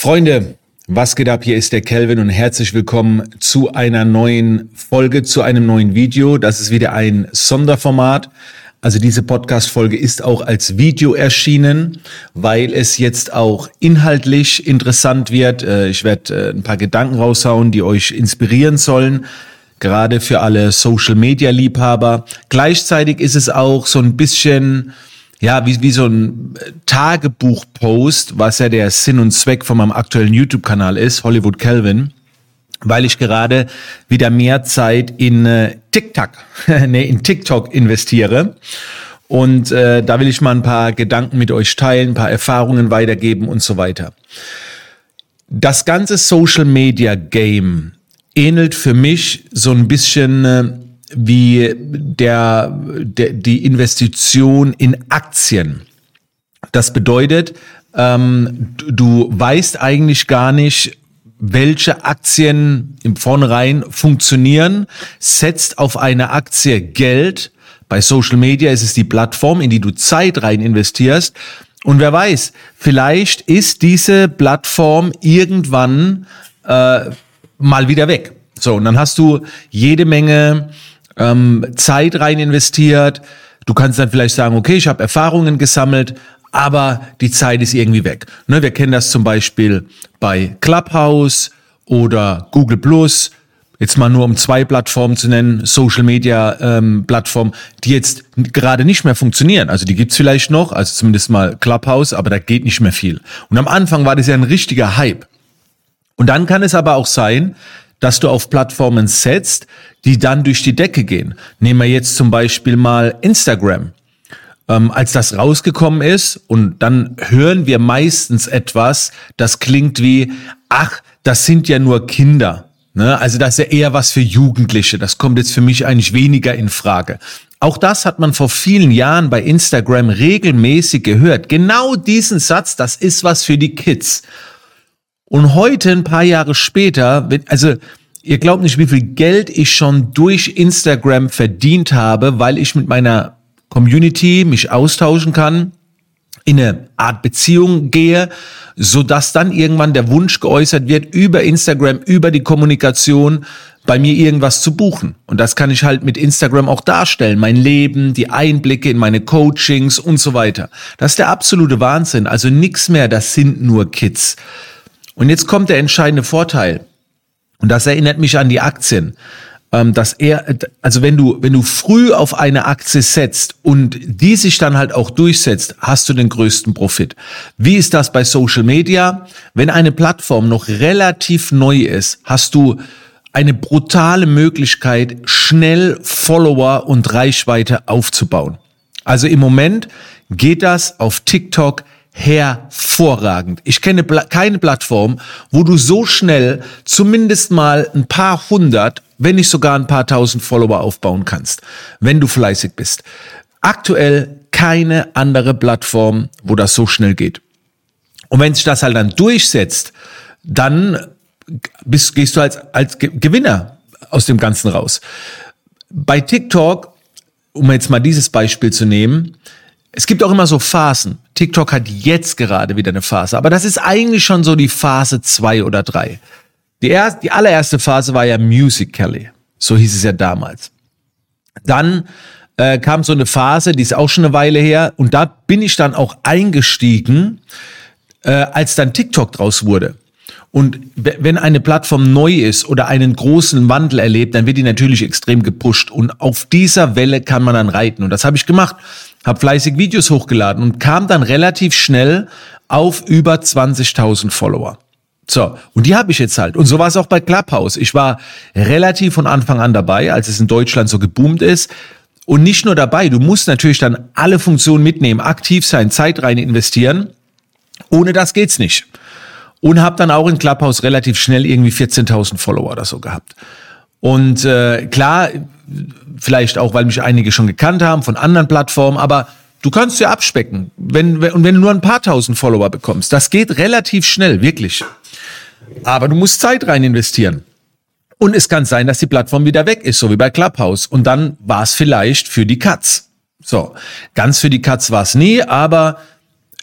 Freunde, was geht ab? Hier ist der Kelvin und herzlich willkommen zu einer neuen Folge, zu einem neuen Video. Das ist wieder ein Sonderformat. Also diese Podcast-Folge ist auch als Video erschienen, weil es jetzt auch inhaltlich interessant wird. Äh, ich werde äh, ein paar Gedanken raushauen, die euch inspirieren sollen gerade für alle Social-Media-Liebhaber. Gleichzeitig ist es auch so ein bisschen ja, wie, wie so ein Tagebuch-Post, was ja der Sinn und Zweck von meinem aktuellen YouTube-Kanal ist, Hollywood Calvin, weil ich gerade wieder mehr Zeit in äh, TikTok, nee, in TikTok investiere. Und äh, da will ich mal ein paar Gedanken mit euch teilen, ein paar Erfahrungen weitergeben und so weiter. Das ganze Social Media Game ähnelt für mich so ein bisschen äh, wie der, der, die Investition in Aktien. Das bedeutet, ähm, du weißt eigentlich gar nicht, welche Aktien im Vornherein funktionieren, setzt auf eine Aktie Geld. Bei Social Media ist es die Plattform, in die du Zeit rein investierst. Und wer weiß, vielleicht ist diese Plattform irgendwann äh, mal wieder weg. So, und dann hast du jede Menge ähm, Zeit rein investiert. Du kannst dann vielleicht sagen, okay, ich habe Erfahrungen gesammelt, aber die Zeit ist irgendwie weg. Ne, wir kennen das zum Beispiel bei Clubhouse oder Google Plus. Jetzt mal nur um zwei Plattformen zu nennen, Social Media ähm, Plattformen, die jetzt gerade nicht mehr funktionieren. Also die gibt's vielleicht noch, also zumindest mal Clubhouse, aber da geht nicht mehr viel. Und am Anfang war das ja ein richtiger Hype. Und dann kann es aber auch sein, dass du auf Plattformen setzt, die dann durch die Decke gehen. Nehmen wir jetzt zum Beispiel mal Instagram. Ähm, als das rausgekommen ist und dann hören wir meistens etwas, das klingt wie, ach, das sind ja nur Kinder. Ne? Also das ist ja eher was für Jugendliche. Das kommt jetzt für mich eigentlich weniger in Frage. Auch das hat man vor vielen Jahren bei Instagram regelmäßig gehört. Genau diesen Satz, das ist was für die Kids. Und heute, ein paar Jahre später, also ihr glaubt nicht, wie viel Geld ich schon durch Instagram verdient habe, weil ich mit meiner Community mich austauschen kann, in eine Art Beziehung gehe, so dass dann irgendwann der Wunsch geäußert wird, über Instagram, über die Kommunikation bei mir irgendwas zu buchen. Und das kann ich halt mit Instagram auch darstellen. Mein Leben, die Einblicke in meine Coachings und so weiter. Das ist der absolute Wahnsinn. Also nichts mehr, das sind nur Kids. Und jetzt kommt der entscheidende Vorteil. Und das erinnert mich an die Aktien. Ähm, dass er, also wenn du, wenn du früh auf eine Aktie setzt und die sich dann halt auch durchsetzt, hast du den größten Profit. Wie ist das bei Social Media? Wenn eine Plattform noch relativ neu ist, hast du eine brutale Möglichkeit, schnell Follower und Reichweite aufzubauen. Also im Moment geht das auf TikTok hervorragend. Ich kenne keine Plattform, wo du so schnell zumindest mal ein paar hundert, wenn nicht sogar ein paar tausend Follower aufbauen kannst, wenn du fleißig bist. Aktuell keine andere Plattform, wo das so schnell geht. Und wenn sich das halt dann durchsetzt, dann bist, gehst du als, als Gewinner aus dem Ganzen raus. Bei TikTok, um jetzt mal dieses Beispiel zu nehmen, es gibt auch immer so Phasen. TikTok hat jetzt gerade wieder eine Phase, aber das ist eigentlich schon so die Phase zwei oder drei. Die, erste, die allererste Phase war ja Musical.ly. So hieß es ja damals. Dann äh, kam so eine Phase, die ist auch schon eine Weile her, und da bin ich dann auch eingestiegen, äh, als dann TikTok draus wurde. Und wenn eine Plattform neu ist oder einen großen Wandel erlebt, dann wird die natürlich extrem gepusht. Und auf dieser Welle kann man dann reiten. Und das habe ich gemacht habe fleißig Videos hochgeladen und kam dann relativ schnell auf über 20.000 Follower. So, und die habe ich jetzt halt. Und so war es auch bei Clubhouse. Ich war relativ von Anfang an dabei, als es in Deutschland so geboomt ist. Und nicht nur dabei, du musst natürlich dann alle Funktionen mitnehmen, aktiv sein, Zeit rein investieren. Ohne das geht's nicht. Und habe dann auch in Clubhouse relativ schnell irgendwie 14.000 Follower oder so gehabt. Und äh, klar, vielleicht auch, weil mich einige schon gekannt haben von anderen Plattformen, aber du kannst ja abspecken. Wenn, wenn, und wenn du nur ein paar tausend Follower bekommst, das geht relativ schnell, wirklich. Aber du musst Zeit rein investieren. Und es kann sein, dass die Plattform wieder weg ist, so wie bei Clubhouse. Und dann war es vielleicht für die Katz. So, ganz für die Katz war es nie, aber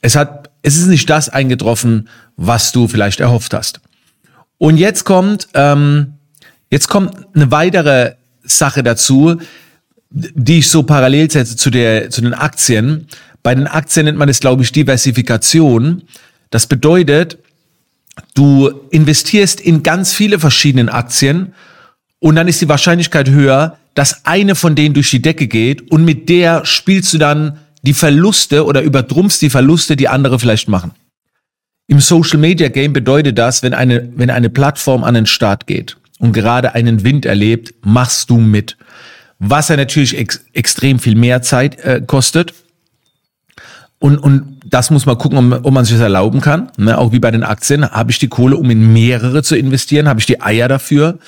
es hat es ist nicht das eingetroffen, was du vielleicht erhofft hast. Und jetzt kommt, ähm, jetzt kommt eine weitere Sache dazu, die ich so parallel setze zu, der, zu den Aktien. Bei den Aktien nennt man es, glaube ich, Diversifikation. Das bedeutet, du investierst in ganz viele verschiedene Aktien und dann ist die Wahrscheinlichkeit höher, dass eine von denen durch die Decke geht und mit der spielst du dann die Verluste oder übertrumpfst die Verluste, die andere vielleicht machen. Im Social Media Game bedeutet das, wenn eine, wenn eine Plattform an den Start geht und gerade einen Wind erlebt, machst du mit. Was ja natürlich ex extrem viel mehr Zeit äh, kostet. Und, und das muss man gucken, ob, ob man sich das erlauben kann. Ne? Auch wie bei den Aktien. Habe ich die Kohle, um in mehrere zu investieren? Habe ich die Eier dafür?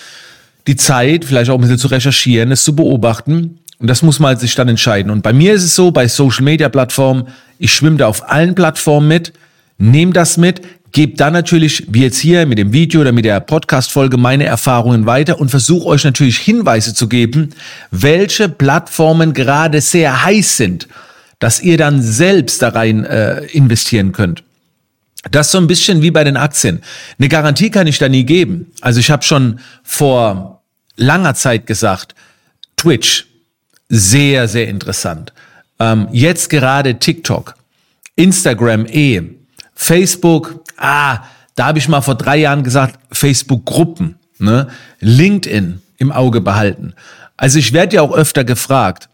Die Zeit, vielleicht auch ein bisschen zu recherchieren, es zu beobachten. Und das muss man sich dann entscheiden. Und bei mir ist es so, bei Social Media Plattformen, ich schwimme da auf allen Plattformen mit, nehme das mit, gebe dann natürlich, wie jetzt hier mit dem Video oder mit der Podcast-Folge, meine Erfahrungen weiter und versuche euch natürlich Hinweise zu geben, welche Plattformen gerade sehr heiß sind, dass ihr dann selbst da rein äh, investieren könnt. Das ist so ein bisschen wie bei den Aktien. Eine Garantie kann ich da nie geben. Also ich habe schon vor langer Zeit gesagt, Twitch, sehr, sehr interessant. Ähm, jetzt gerade TikTok, Instagram eh, Facebook, ah, da habe ich mal vor drei Jahren gesagt, Facebook-Gruppen, ne? LinkedIn im Auge behalten. Also ich werde ja auch öfter gefragt.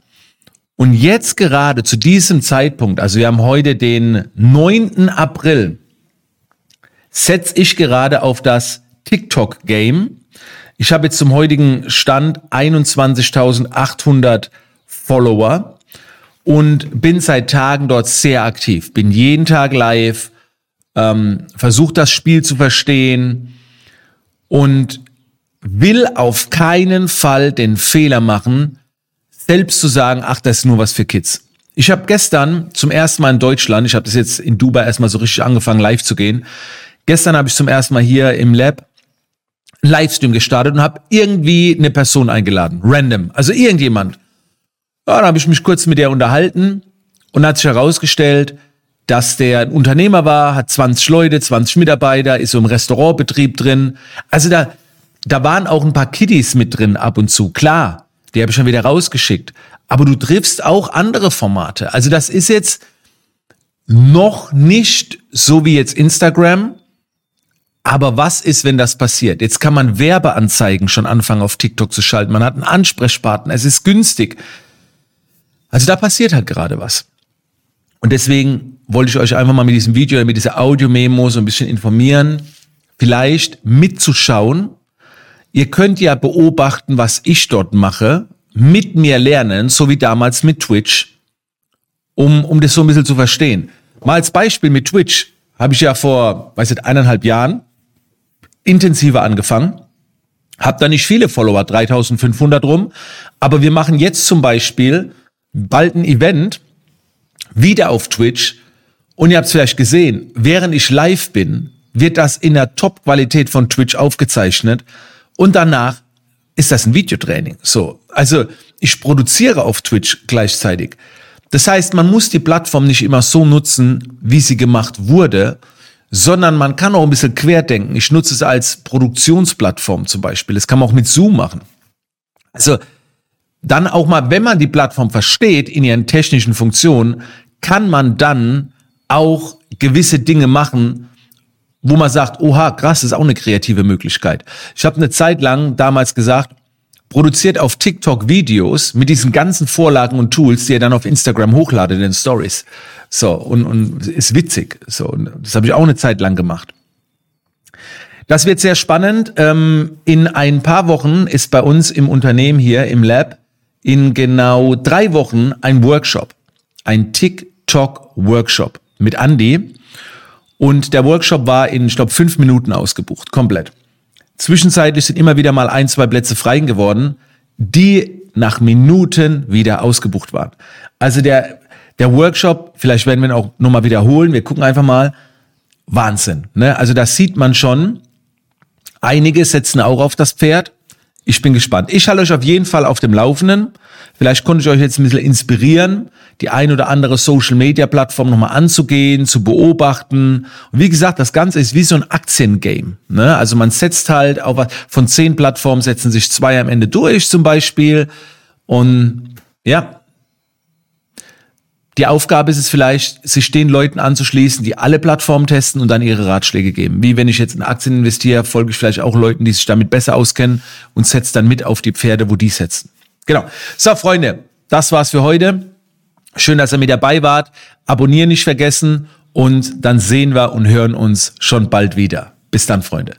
Und jetzt gerade zu diesem Zeitpunkt, also wir haben heute den 9. April, setze ich gerade auf das TikTok-Game. Ich habe jetzt zum heutigen Stand 21.800 Follower und bin seit Tagen dort sehr aktiv. Bin jeden Tag live, ähm, versuche das Spiel zu verstehen und will auf keinen Fall den Fehler machen, selbst zu sagen, ach, das ist nur was für Kids. Ich habe gestern zum ersten Mal in Deutschland, ich habe das jetzt in Dubai erstmal so richtig angefangen, live zu gehen. Gestern habe ich zum ersten Mal hier im Lab einen Livestream gestartet und habe irgendwie eine Person eingeladen, random, also irgendjemand. Ja, dann habe ich mich kurz mit der unterhalten und hat sich herausgestellt, dass der ein Unternehmer war, hat 20 Leute, 20 Mitarbeiter, ist so im Restaurantbetrieb drin. Also da, da waren auch ein paar Kiddies mit drin ab und zu. Klar, die habe ich schon wieder rausgeschickt. Aber du triffst auch andere Formate. Also das ist jetzt noch nicht so wie jetzt Instagram. Aber was ist, wenn das passiert? Jetzt kann man Werbeanzeigen schon anfangen auf TikTok zu schalten. Man hat einen Ansprechpartner. Es ist günstig. Also da passiert halt gerade was. Und deswegen wollte ich euch einfach mal mit diesem Video mit dieser Audio-Memo so ein bisschen informieren, vielleicht mitzuschauen. Ihr könnt ja beobachten, was ich dort mache, mit mir lernen, so wie damals mit Twitch, um, um das so ein bisschen zu verstehen. Mal als Beispiel mit Twitch habe ich ja vor, weiß ich, eineinhalb Jahren intensiver angefangen. Hab da nicht viele Follower, 3500 rum. Aber wir machen jetzt zum Beispiel bald ein Event, wieder auf Twitch. Und ihr habt es vielleicht gesehen, während ich live bin, wird das in der Top-Qualität von Twitch aufgezeichnet. Und danach ist das ein Videotraining. So. Also, ich produziere auf Twitch gleichzeitig. Das heißt, man muss die Plattform nicht immer so nutzen, wie sie gemacht wurde, sondern man kann auch ein bisschen querdenken. Ich nutze es als Produktionsplattform zum Beispiel. Das kann man auch mit Zoom machen. Also, dann auch mal, wenn man die Plattform versteht in ihren technischen Funktionen, kann man dann auch gewisse Dinge machen, wo man sagt, oha, krass, ist auch eine kreative Möglichkeit. Ich habe eine Zeit lang damals gesagt, produziert auf TikTok Videos mit diesen ganzen Vorlagen und Tools, die ihr dann auf Instagram hochladet in den Stories. So, und, und ist witzig. So, und das habe ich auch eine Zeit lang gemacht. Das wird sehr spannend. Ähm, in ein paar Wochen ist bei uns im Unternehmen hier im Lab in genau drei Wochen ein Workshop, ein TikTok-Workshop mit Andy. Und der Workshop war in, ich glaube, fünf Minuten ausgebucht, komplett. Zwischenzeitlich sind immer wieder mal ein, zwei Plätze frei geworden, die nach Minuten wieder ausgebucht waren. Also der, der Workshop, vielleicht werden wir ihn auch nochmal wiederholen, wir gucken einfach mal, Wahnsinn. Ne? Also das sieht man schon. Einige setzen auch auf das Pferd, ich bin gespannt. Ich halte euch auf jeden Fall auf dem Laufenden. Vielleicht konnte ich euch jetzt ein bisschen inspirieren, die ein oder andere Social Media Plattform nochmal anzugehen, zu beobachten. Und wie gesagt, das Ganze ist wie so ein Aktiengame. Ne? Also man setzt halt auf von zehn Plattformen setzen sich zwei am Ende durch zum Beispiel. Und ja, die Aufgabe ist es vielleicht, sich den Leuten anzuschließen, die alle Plattformen testen und dann ihre Ratschläge geben. Wie wenn ich jetzt in Aktien investiere, folge ich vielleicht auch Leuten, die sich damit besser auskennen und setze dann mit auf die Pferde, wo die setzen. Genau. So, Freunde, das war's für heute. Schön, dass ihr mit dabei wart. Abonnieren nicht vergessen und dann sehen wir und hören uns schon bald wieder. Bis dann, Freunde.